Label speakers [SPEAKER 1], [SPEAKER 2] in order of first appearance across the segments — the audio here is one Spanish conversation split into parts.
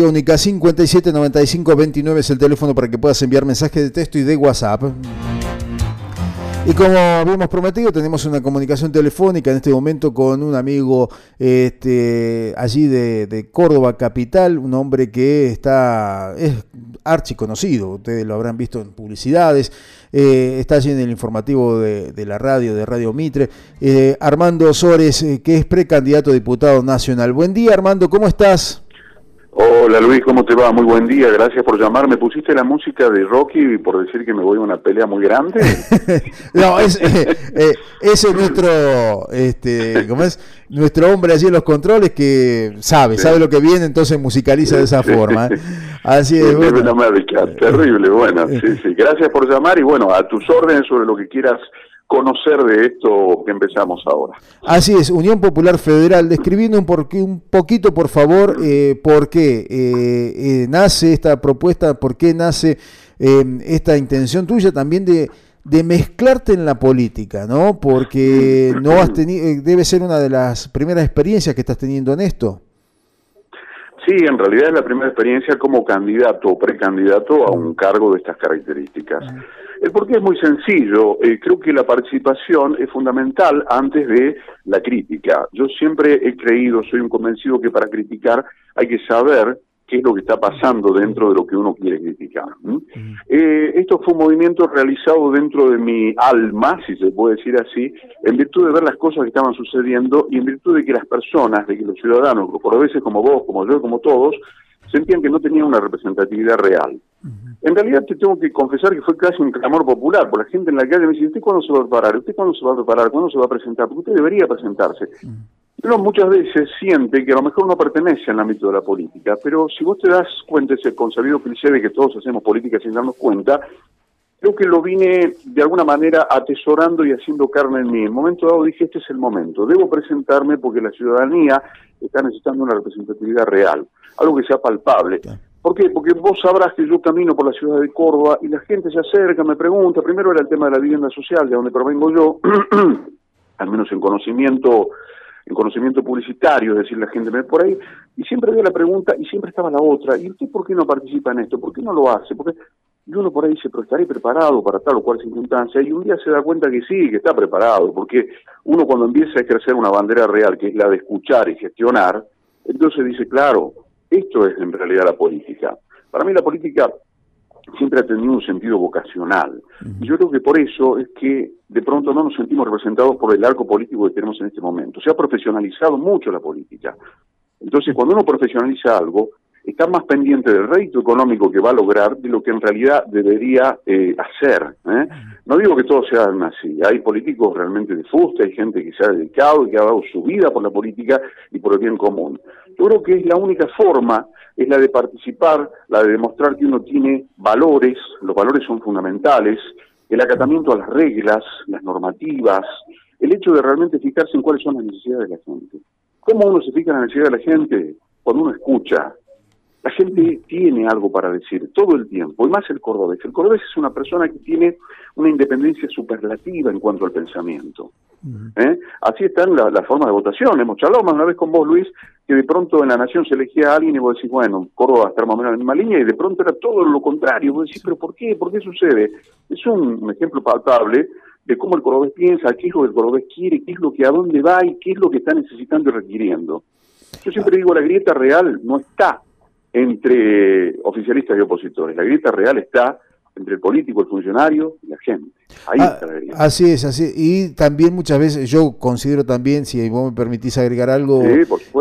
[SPEAKER 1] Única 57 95 29 es el teléfono para que puedas enviar mensajes de texto y de WhatsApp. Y como habíamos prometido, tenemos una comunicación telefónica en este momento con un amigo este, allí de, Córdoba Capital, un hombre que está es archiconocido, ustedes lo habrán visto en publicidades, eh, está allí en el informativo de, la radio, de Radio Mitre, eh, Armando Sores, eh, que es precandidato a diputado nacional. Buen día Armando, ¿cómo estás?
[SPEAKER 2] Hola Luis, ¿cómo te va? Muy buen día, gracias por llamarme. ¿Pusiste la música de Rocky por decir que me voy a una pelea muy grande?
[SPEAKER 1] no, es, eh, eh, ese es nuestro, este, ¿cómo es? Nuestro hombre allí en los controles que sabe, sabe lo que viene, entonces musicaliza de esa forma. ¿eh?
[SPEAKER 2] Así es. Bueno. terrible, bueno, sí, sí. Gracias por llamar y bueno, a tus órdenes sobre lo que quieras conocer de esto que empezamos ahora.
[SPEAKER 1] Así es, Unión Popular Federal, describiendo un, un poquito, por favor, eh, por qué eh, eh, nace esta propuesta, por qué nace esta intención tuya también de, de mezclarte en la política, ¿no? Porque no has tenido, debe ser una de las primeras experiencias que estás teniendo en esto.
[SPEAKER 2] Sí, en realidad es la primera experiencia como candidato o precandidato a un cargo de estas características. El porqué es muy sencillo. Eh, creo que la participación es fundamental antes de la crítica. Yo siempre he creído, soy un convencido que para criticar hay que saber qué es lo que está pasando dentro de lo que uno quiere criticar. Eh, esto fue un movimiento realizado dentro de mi alma, si se puede decir así, en virtud de ver las cosas que estaban sucediendo y en virtud de que las personas, de que los ciudadanos, por veces como vos, como yo, como todos, sentían que no tenían una representatividad real. En realidad te tengo que confesar que fue casi un clamor popular, por la gente en la calle me dice, ¿usted cuándo se va a preparar? ¿Usted cuándo se va a preparar? ¿Cuándo se va a presentar? Porque usted debería presentarse. Uno muchas veces siente que a lo mejor no pertenece al ámbito de la política, pero si vos te das cuenta ese consabido cliché de que todos hacemos política sin darnos cuenta, creo que lo vine de alguna manera atesorando y haciendo carne en mí. En un momento dado dije, este es el momento, debo presentarme porque la ciudadanía está necesitando una representatividad real, algo que sea palpable. ¿Por qué? Porque vos sabrás que yo camino por la ciudad de Córdoba y la gente se acerca, me pregunta, primero era el tema de la vivienda social, de donde provengo yo, al menos en conocimiento en conocimiento publicitario, es decir, la gente me ve por ahí, y siempre había la pregunta y siempre estaba la otra, ¿y usted por qué no participa en esto? ¿Por qué no lo hace? Porque y uno por ahí dice, pero estaré preparado para tal o cual circunstancia, y un día se da cuenta que sí, que está preparado, porque uno cuando empieza a ejercer una bandera real, que es la de escuchar y gestionar, entonces dice, claro, esto es en realidad la política. Para mí la política siempre ha tenido un sentido vocacional. Y yo creo que por eso es que de pronto no nos sentimos representados por el arco político que tenemos en este momento. Se ha profesionalizado mucho la política. Entonces, cuando uno profesionaliza algo, está más pendiente del rédito económico que va a lograr de lo que en realidad debería eh, hacer. ¿eh? No digo que todos sean así, hay políticos realmente de fuste, hay gente que se ha dedicado y que ha dado su vida por la política y por el bien común. Yo creo que es la única forma, es la de participar, la de demostrar que uno tiene valores, los valores son fundamentales, el acatamiento a las reglas, las normativas, el hecho de realmente fijarse en cuáles son las necesidades de la gente. ¿Cómo uno se fija en la necesidad de la gente? Cuando uno escucha, la gente tiene algo para decir todo el tiempo, y más el cordobés. El cordobés es una persona que tiene una independencia superlativa en cuanto al pensamiento. ¿Eh? Así están las la formas de votación. Hemos charlado más una vez con vos, Luis, que de pronto en la Nación se elegía a alguien y vos decís, bueno, Córdoba está más o menos en la misma línea, y de pronto era todo lo contrario. Vos decís, pero ¿por qué? ¿Por qué sucede? Es un, ejemplo palpable de cómo el cordobés piensa, qué es lo que el cordobés quiere, qué es lo que a dónde va y qué es lo que está necesitando y requiriendo. Yo siempre digo, la grieta real no está entre oficialistas y opositores. La grieta real está entre el político, el funcionario y la gente. Ahí ah,
[SPEAKER 1] Así es, así. Y también muchas veces, yo considero también, si vos me permitís agregar algo,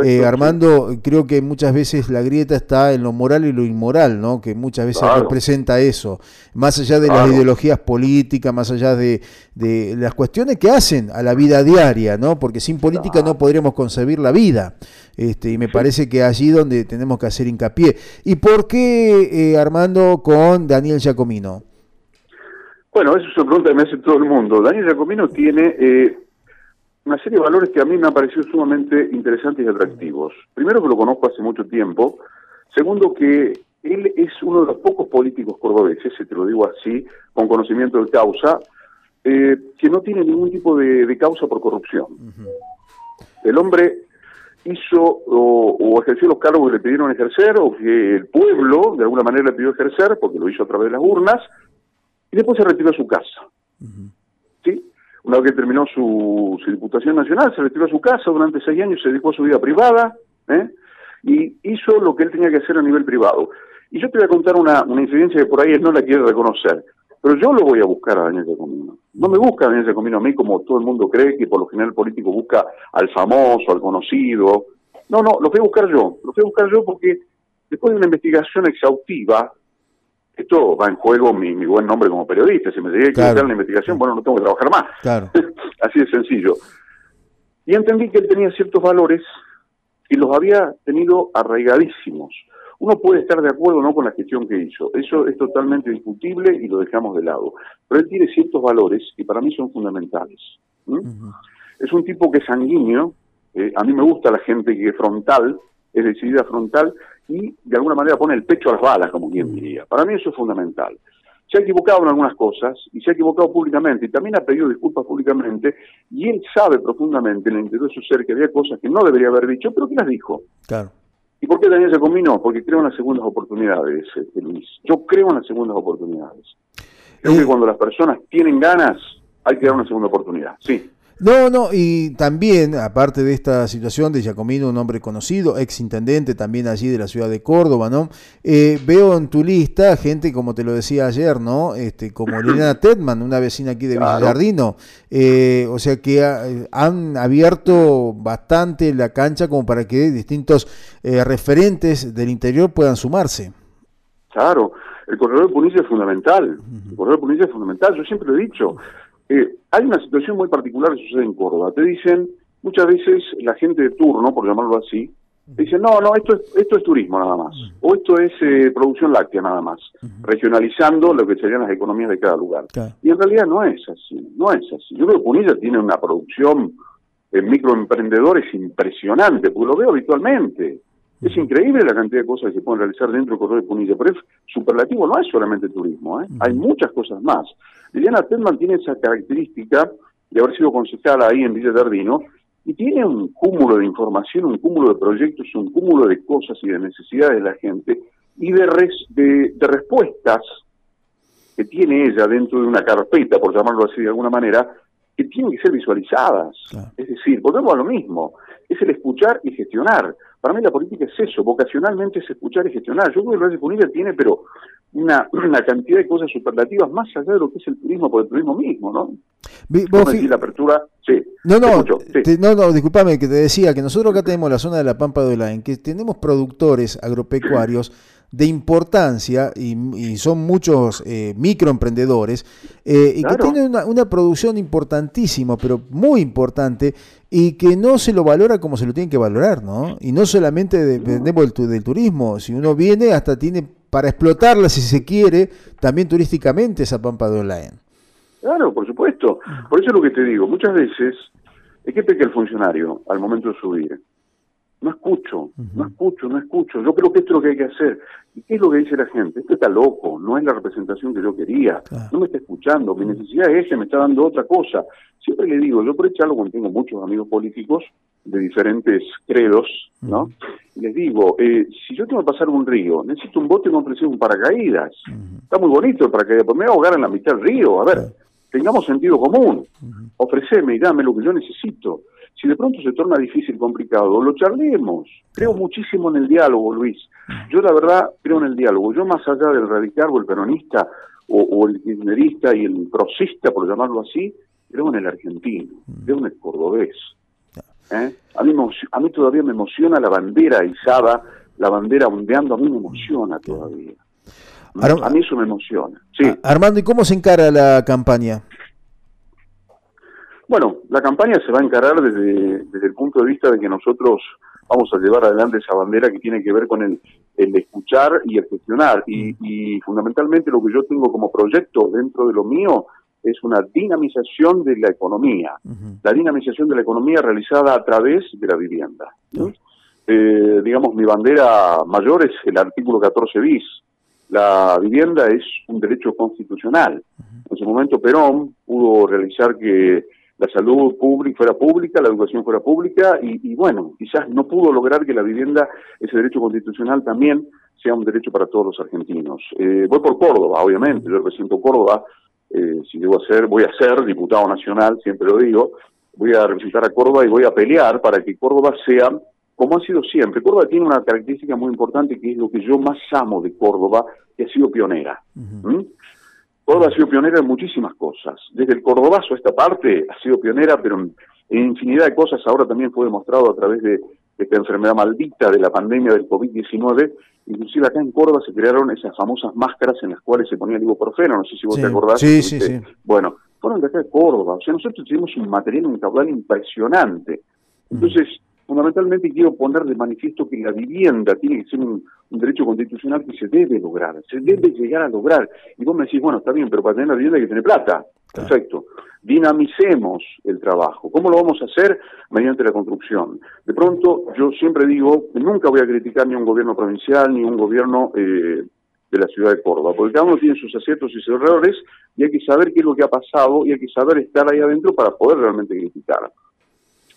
[SPEAKER 1] eh, Armando, creo que muchas veces la grieta está en lo moral y lo inmoral, ¿no? Que muchas veces representa eso. Más allá de las ideologías políticas, más allá de, de, las cuestiones que hacen a la vida diaria, ¿no? Porque sin política no podríamos concebir la vida. Este, y me parece que allí donde tenemos que hacer hincapié. ¿Y por qué, eh, Armando, con Daniel Giacomino?
[SPEAKER 2] Bueno, esa es una pregunta que me hace todo el mundo. Daniel Giacomino tiene eh, una serie de valores que a mí me han parecido sumamente interesantes y atractivos. Primero que lo conozco hace mucho tiempo. Segundo que él es uno de los pocos políticos cordobeses, si te lo digo así, con conocimiento de causa, eh, que no tiene ningún tipo de, causa por corrupción. El hombre hizo o, ejerció los cargos que le pidieron ejercer o que el pueblo de alguna manera le pidió ejercer, porque lo hizo a través de las urnas, y después se retiró a su casa. ¿Sí? Una vez que terminó su, diputación nacional, se retiró a su casa, durante seis años se dedicó a su vida privada, ¿eh? y hizo lo que él tenía que hacer a nivel privado. Y yo te voy a contar una, una incidencia que por ahí él no la quiere reconocer. Pero yo lo voy a buscar a Daniel Giacomino. No me busca Daniel Giacomino a mí como todo el mundo cree que por lo general el político busca al famoso, al conocido. No, no, lo voy a buscar yo. Lo voy a buscar yo porque después de una investigación exhaustiva, esto va en juego mi, mi buen nombre como periodista. Si me llegué a equivocar en la investigación, bueno, no tengo que trabajar más.
[SPEAKER 1] Claro.
[SPEAKER 2] Así de sencillo. Y entendí que él tenía ciertos valores y los había tenido arraigadísimos uno puede estar de acuerdo o no con la gestión que hizo, eso es totalmente discutible y lo dejamos de lado. Pero él tiene ciertos valores que para mí son fundamentales. Es un tipo que es sanguíneo, eh, a mí me gusta la gente que es frontal, es decidida frontal y de alguna manera pone el pecho a las balas, como quien diría. Para mí eso es fundamental. Se ha equivocado en algunas cosas y se ha equivocado públicamente y también ha pedido disculpas públicamente y él sabe profundamente en el interior de su ser que había cosas que no debería haber dicho, pero que las dijo.
[SPEAKER 1] Claro.
[SPEAKER 2] ¿Y por qué Daniel se combinó? Porque creo en las segundas oportunidades, este, Luis. Yo creo en las segundas oportunidades. Creo que eh. cuando las personas tienen ganas, hay que dar una segunda oportunidad. Sí.
[SPEAKER 1] No, no, y también, aparte de esta situación de Giacomino, un hombre conocido, ex intendente también allí de la ciudad de Córdoba, ¿no? Eh, veo en tu lista gente, como te lo decía ayer, ¿no? Este, como Liliana Tedman, una vecina aquí de Villallardino. Eh, o sea que han abierto bastante la cancha como para que distintos eh, referentes del interior puedan sumarse.
[SPEAKER 2] Claro, el corredor de Punilla es fundamental. El corredor de Punilla es fundamental, yo siempre lo he dicho. Eh, hay una situación muy particular que sucede en Córdoba. Te dicen, muchas veces la gente de turno, por llamarlo así, te dicen, no, no, esto es, esto es turismo nada más, o esto es eh, producción láctea nada más, regionalizando lo que serían las economías de cada lugar. Y en realidad no es así, no es así. Yo creo que Punilla tiene una producción en microemprendedores impresionante, porque lo veo habitualmente. Es increíble la cantidad de cosas que se pueden realizar dentro del corredor de Punilla, pero es superlativo, no es solamente turismo, ¿eh? hay muchas cosas más. Liliana Tedman tiene esa característica de haber sido concejala ahí en Villa Tardino y tiene un cúmulo de información, un cúmulo de proyectos, un cúmulo de cosas y de necesidades de la gente y de, de, respuestas que tiene ella dentro de una carpeta, por llamarlo así de alguna manera, que tienen que ser visualizadas. Es decir, volvemos a lo mismo, es el escuchar y gestionar. Para mí la política es eso, vocacionalmente es escuchar y gestionar. Yo creo que el Valle Punilla tiene, pero una, una, cantidad de cosas superlativas más allá de lo que es el turismo, por el turismo mismo, ¿no?
[SPEAKER 1] Vos, la apertura, sí. No, no, no, no, disculpame que te decía que nosotros acá tenemos la zona de la Pampa de en que tenemos productores agropecuarios de importancia y, son muchos eh, microemprendedores eh, y que tienen una, producción importantísima, pero muy importante y que no se lo valora como se lo tiene que valorar, ¿no? Y no solamente dependemos del, turismo, si uno viene hasta tiene para explotarla si se quiere, también turísticamente esa Pampa de Olaen.
[SPEAKER 2] Claro, por supuesto. Por eso es lo que te digo, muchas veces es que peca el funcionario al momento de subir no escucho, no escucho, no escucho. Yo creo que esto es lo que hay que hacer. ¿Y qué es lo que dice la gente? Esto está loco, no es la representación que yo quería, no me está escuchando, mi necesidad es esa, me está dando otra cosa. Siempre le digo, yo por echarlo cuando tengo muchos amigos políticos de diferentes credos, ¿no? Y les digo, eh, si yo tengo que pasar un río, necesito un bote con presión un paracaídas. Está muy bonito el paracaídas, pero me voy a ahogar en la mitad del río. A ver, tengamos sentido común. Ofreceme y dame lo que yo necesito. Si de pronto se torna difícil, complicado, lo charlemos. Creo muchísimo en el diálogo, Luis. Yo la verdad creo en el diálogo. Yo más allá del radical o el peronista o, el kirchnerista y el prosista, por llamarlo así, creo en el argentino, creo en el cordobés. ¿Eh? A, mí, a mí todavía me emociona la bandera izada, la bandera ondeando, a mí me emociona todavía. a mí eso me emociona. Sí.
[SPEAKER 1] Armando, ¿y cómo se encara la campaña?
[SPEAKER 2] Bueno, la campaña se va a encarar desde, desde el punto de vista de que nosotros vamos a llevar adelante esa bandera que tiene que ver con el, el escuchar y el gestionar. Y, mm. y, fundamentalmente lo que yo tengo como proyecto dentro de lo mío es una dinamización de la economía. La dinamización de la economía realizada a través de la vivienda. Eh, digamos, mi bandera mayor es el artículo 14 bis. La vivienda es un derecho constitucional. En ese momento Perón pudo realizar que la salud pública fuera pública, la educación fuera pública y, bueno, quizás no pudo lograr que la vivienda, ese derecho constitucional también sea un derecho para todos los argentinos. Eh, voy por Córdoba, obviamente, yo represento Córdoba, eh, si debo ser, voy a ser diputado nacional, siempre lo digo, voy a representar a Córdoba y voy a pelear para que Córdoba sea como ha sido siempre. Córdoba tiene una característica muy importante que es lo que yo más amo de Córdoba, que ha sido pionera. Córdoba ha sido pionera en muchísimas cosas. Desde el cordobazo a esta parte ha sido pionera, pero en, infinidad de cosas ahora también fue demostrado a través de, esta enfermedad maldita de la pandemia del COVID-19. Inclusive acá en Córdoba se crearon esas famosas máscaras en las cuales se ponía el ibuprofeno, no sé si vos te acordás.
[SPEAKER 1] Sí, sí, sí.
[SPEAKER 2] Bueno, fueron de acá de Córdoba. O sea, nosotros tenemos un material, un caudal impresionante. Entonces, fundamentalmente quiero poner de manifiesto que la vivienda tiene que ser un, derecho constitucional que se debe lograr, se debe llegar a lograr. Y vos me decís, bueno, está bien, pero para tener la vivienda hay que tener plata. Perfecto. Dinamicemos el trabajo. ¿Cómo lo vamos a hacer? Mediante la construcción. De pronto, yo siempre digo nunca voy a criticar ni un gobierno provincial ni un gobierno eh, de la ciudad de Córdoba, porque cada uno tiene sus aciertos y sus errores y hay que saber qué es lo que ha pasado y hay que saber estar ahí adentro para poder realmente criticar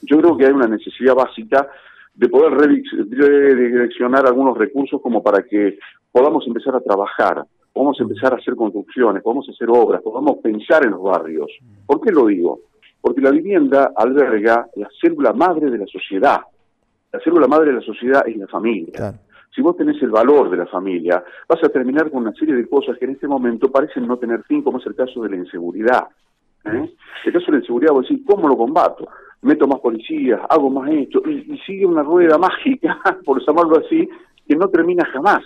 [SPEAKER 2] yo creo que hay una necesidad básica de poder redireccionar algunos recursos como para que podamos empezar a trabajar, podamos empezar a hacer construcciones, podamos hacer obras, podamos pensar en los barrios. ¿Por qué lo digo? Porque la vivienda alberga la célula madre de la sociedad. La célula madre de la sociedad es la familia. Si vos tenés el valor de la familia, vas a terminar con una serie de cosas que en este momento parecen no tener fin, como es el caso de la inseguridad. ¿eh? El caso de la inseguridad, vos decís, ¿cómo lo combato? Meto más policías, hago más esto, y, sigue una rueda mágica, por llamarlo así, que no termina jamás.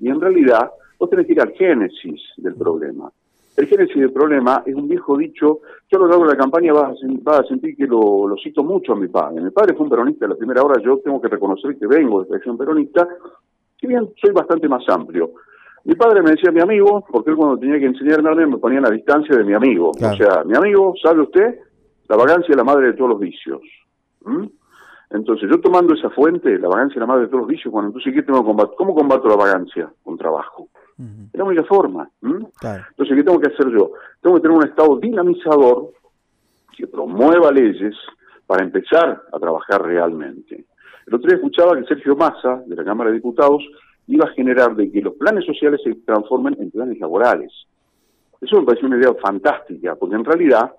[SPEAKER 2] Y en realidad, vos tenés que ir al génesis del problema. El génesis del problema es un viejo dicho, yo a lo largo de la campaña vas a, sentir que lo, cito mucho a mi padre. Mi padre fue un peronista de la primera hora, yo tengo que reconocer que vengo de acción peronista, si bien soy bastante más amplio. Mi padre me decía mi amigo, porque él cuando tenía que enseñarme me ponía a la distancia de mi amigo. O sea, mi amigo, ¿sabe usted? La vagancia es la madre de todos los vicios. Entonces, yo tomando esa fuente, la vagancia es la madre de todos los vicios, bueno, entonces, ¿qué tengo que combatir? ¿Cómo combato la vagancia? Con trabajo. Es la única forma. Entonces, ¿qué tengo que hacer yo? Tengo que tener un Estado dinamizador que promueva leyes para empezar a trabajar realmente. El otro día escuchaba que Sergio Massa, de la Cámara de Diputados, iba a generar de que los planes sociales se transformen en planes laborales. Eso me parece una idea fantástica, porque en realidad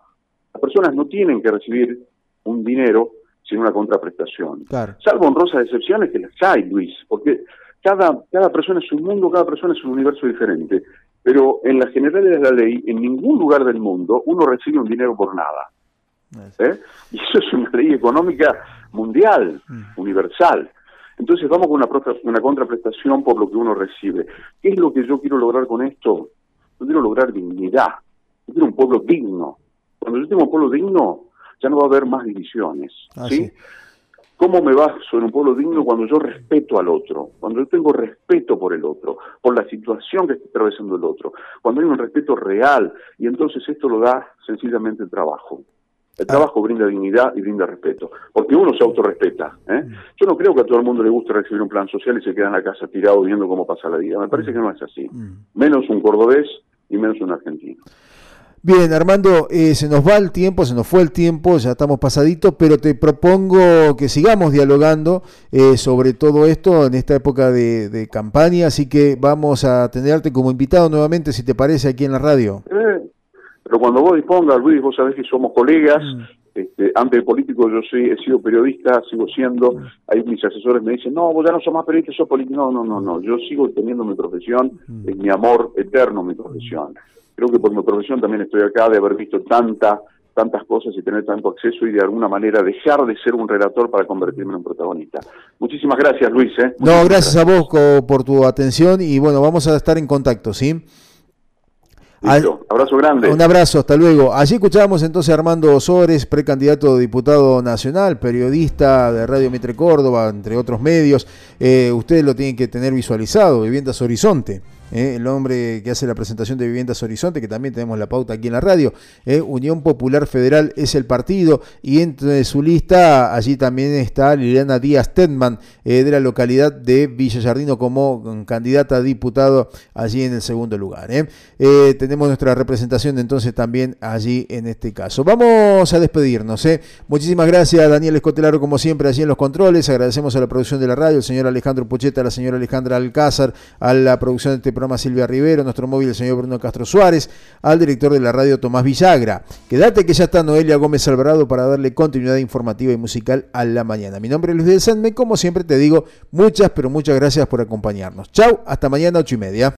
[SPEAKER 2] las personas no tienen que recibir un dinero sin una contraprestación. Salvo honrosas excepciones que las hay, Luis, porque cada, cada persona es un mundo, cada persona es un universo diferente. Pero en las generales de la ley, en ningún lugar del mundo uno recibe un dinero por nada. ¿Eh? Y eso es una ley económica mundial, mm. universal. Entonces vamos con una, una contraprestación por lo que uno recibe. ¿Qué es lo que yo quiero lograr con esto? Yo quiero lograr dignidad. Yo quiero un pueblo digno. Cuando yo tengo un pueblo digno, ya no va a haber más divisiones. Ah, ¿sí? ¿Cómo me baso en un pueblo digno cuando yo respeto al otro? Cuando yo tengo respeto por el otro, por la situación que está atravesando el otro, cuando hay un respeto real, y entonces esto lo da sencillamente el trabajo. El ah. trabajo brinda dignidad y brinda respeto, porque uno se autorrespeta. ¿eh? Mm. Yo no creo que a todo el mundo le guste recibir un plan social y se queda en la casa tirado viendo cómo pasa la vida. Me parece mm. que no es así. Mm. Menos un cordobés y menos un argentino.
[SPEAKER 1] Bien, Armando, eh, se nos va el tiempo, se nos fue el tiempo, ya estamos pasaditos, pero te propongo que sigamos dialogando eh, sobre todo esto en esta época de, campaña, así que vamos a tenerte como invitado nuevamente, si te parece, aquí en la radio.
[SPEAKER 2] Eh, pero cuando vos dispongas, Luis, vos sabés que somos colegas, mm. este, antes de político yo soy, he sido periodista, sigo siendo, mm. ahí mis asesores me dicen, no, vos ya no sos más periodista, sos político, no, no, no, no, yo sigo teniendo mi profesión, mm. es mi amor eterno mi profesión creo que por mi profesión también estoy acá de haber visto tanta tantas cosas y tener tanto acceso y de alguna manera dejar de ser un relator para convertirme en un protagonista. Muchísimas gracias, Luis. ¿eh?
[SPEAKER 1] no, gracias, a vos por tu atención y bueno, vamos a estar en contacto, ¿sí?
[SPEAKER 2] abrazo grande.
[SPEAKER 1] Un abrazo, hasta luego. Allí escuchábamos entonces a Armando Osores, precandidato a diputado nacional, periodista de Radio Mitre Córdoba, entre otros medios. Eh, ustedes lo tienen que tener visualizado, Viviendas Horizonte. Eh, el hombre que hace la presentación de Viviendas Horizonte, que también tenemos la pauta aquí en la radio. Eh, Unión Popular Federal es el partido y entre su lista allí también está Liliana Díaz Tedman eh, de la localidad de Villa Jardino como mm, candidata a diputado allí en el segundo lugar. tenemos nuestra representación entonces también allí en este caso. Vamos a despedirnos. Muchísimas gracias Daniel Escotelaro como siempre allí en los controles. Agradecemos a la producción de la radio, el señor Alejandro Pucheta, a la señora Alejandra Alcázar, a la producción de este programa Silvia Rivero, nuestro móvil el señor Bruno Castro Suárez, al director de la radio Tomás Villagra. Quédate que ya está Noelia Gómez Alvarado para darle continuidad informativa y musical a la mañana. Mi nombre es Luis del Sandme, como siempre te digo, muchas pero muchas gracias por acompañarnos. Chau, hasta mañana ocho y media.